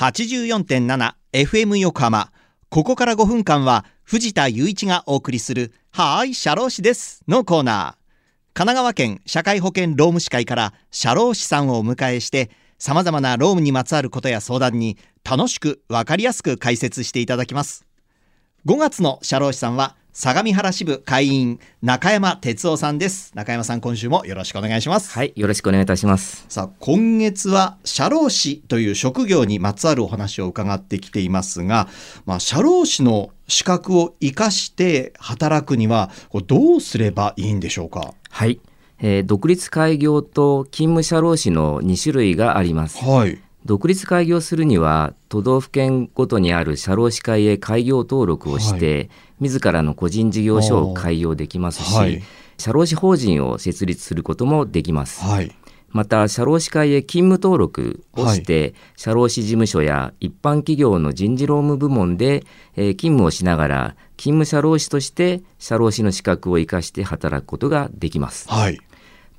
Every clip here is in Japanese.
84.7FM 横浜。ここから5分間は藤田雄一がお送りするはーい、社労士ですのコーナー。神奈川県社会保険労務士会から社労士さんをお迎えして様々な労務にまつわることや相談に楽しくわかりやすく解説していただきます。5月の社労士さんは相模原支部会員中山哲夫さんです。中山さん今週もよろしくお願いします。はいよろしくお願いいたします。さあ今月は社労士という職業にまつわるお話を伺ってきていますがまあ社労士の資格を生かして働くにはどうすればいいんでしょうか？はい、えー、独立開業と勤務社労士の2種類があります。はい独立開業するには都道府県ごとにある社労士会へ開業登録をして、はい、自らの個人事業所を開業できますし、はい、社労士法人を設立することもできます。はい、また社労士会へ勤務登録をして、社労士事務所や一般企業の人事労務部門で、えー、勤務をしながら勤務社労士として社労士の資格を生かして働くことができます。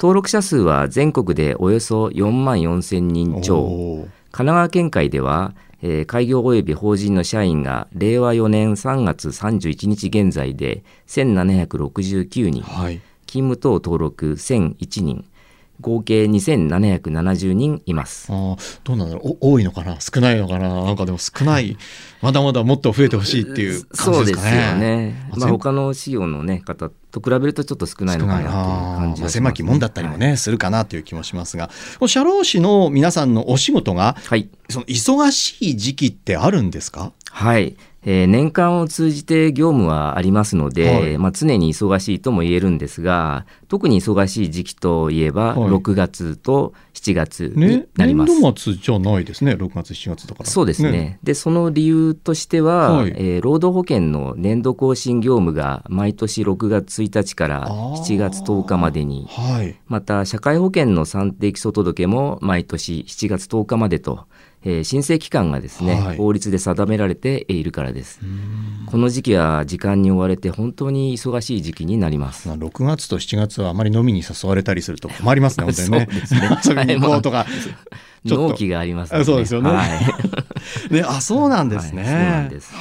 登録者数は全国でおよそ4万4千人超。神奈川県会では、えー、開業及び法人の社員が令和4年3月31日現在で1769人、はい、勤務等登録1001人合計2770人います。あどうなんだろう。多いのかな？少ないのかな？なんかでも少ない。まだまだもっと増えてほしいっていう感じですかね。そうですよね、まあ、他の事業の、ね、方と比べるとちょっと少ないのかなっていう感じが、ね、狭きもんだったりもね、はい、するかなという気もしますが社労士の皆さんのお仕事が、はい、その忙しい時期ってあるんですかはいえー、年間を通じて業務はありますので、はい、まあ、常に忙しいとも言えるんですが特に忙しい時期といえば、はい、6月と7月になります、ね、年度末じゃないですね6月7月だからそうですね、ね、でその理由としては、はい、えー、労働保険の年度更新業務が毎年6月1日から7月10日までに、また社会保険の算定基礎届も毎年7月10日までとえー、申請期間がですね、はい、法律で定められているからです。この時期は時間に追われて本当に忙しい時期になります。6月と7月はあまり飲みに誘われたりすると困りますね、本当にね。そうですね。行こうとか。納期があります、ね、そうですよね。はい、ね、あ、そうなんですね。はい、そうなんです。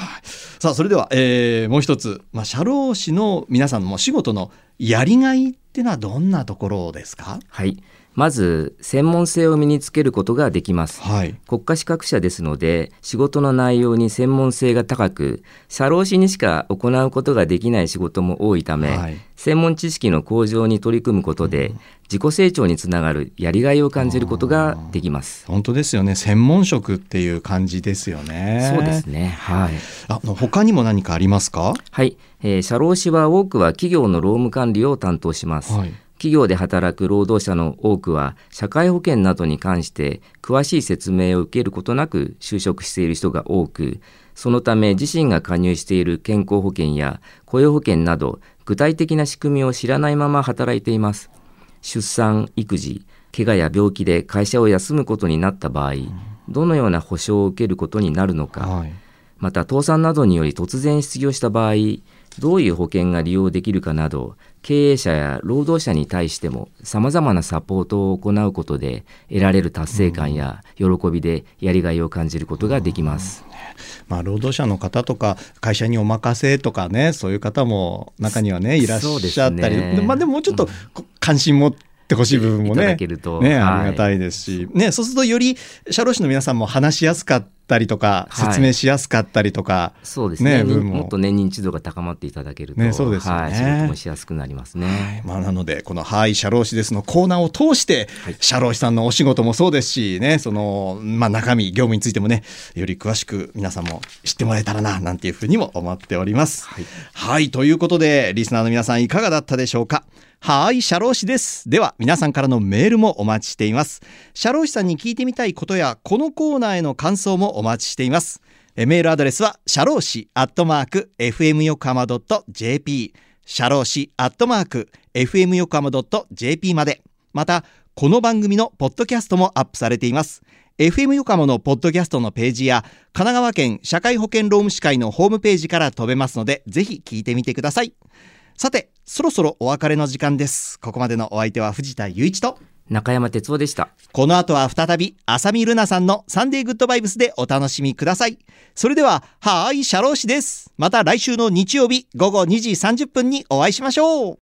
さあ、それでは、えー、もう一つ、まあ、社労士の皆さんの仕事のやりがいっていうのはどんなところですか？はい。まず専門性を身につけることができます、はい、国家資格者ですので仕事の内容に専門性が高く社労士にしか行うことができない仕事も多いため、はい、専門知識の向上に取り組むことで、うん、自己成長につながるやりがいを感じることができます。本当ですよね。専門職っていう感じですよね。そうですね。はい。あの他にも何かありますか？はい、えー、社労士は多くは企業の労務管理を担当します、はい企業で働く労働者の多くは社会保険などに関して詳しい説明を受けることなく就職している人が多くそのため自身が加入している健康保険や雇用保険など具体的な仕組みを知らないまま働いています。出産育児怪我や病気で会社を休むことになった場合どのような保障を受けることになるのか、はい、また倒産などにより突然失業した場合どういう保険が利用できるかなど経営者や労働者に対してもさまざまなサポートを行うことで得られる達成感や喜びでやりがいを感じることができます。まあ、労働者の方とか会社にお任せとかねそういう方も中にはねいらっしゃったり、ね、まあ、でももうちょっと関心持ってほしい部分もねね、ありがたいですし、ね、そうするとより社労士の皆さんも話しやすかったりとか、説明しやすかったりとか、はい、そうですね。も。もっとね認知度が高まっていただけると、ね、そうですね、はい、仕事もしやすくなりますね、はい、まあ、なのでこの「はい社労士です」のコーナーを通して、はい、社労士さんのお仕事もそうですしねその、まあ、中身業務についてもねより詳しく皆さんも知ってもらえたらななんていうふうにも思っております。はい、はい、ということでリスナーの皆さんいかがだったでしょうか？はい、社労士です。では、皆さんからのメールもお待ちしています。社労士さんに聞いてみたいことや、このコーナーへの感想もお待ちしています。えメールアドレスは、社労士アットマーク、fm 横浜 .jp、社労士アットマーク、fm 横浜 .jp まで。また、この番組のポッドキャストもアップされています。FM 横浜のポッドキャストのページや、神奈川県社会保険労務士会のホームページから飛べますので、ぜひ聞いてみてください。さて、そろそろお別れの時間です。ここまでのお相手は藤田雄一と、中山哲夫でした。この後は再び、浅見ルナさんのサンデーグッドバイブスでお楽しみください。それでは、はーい、シャロー氏です。また来週の日曜日午後2時30分にお会いしましょう。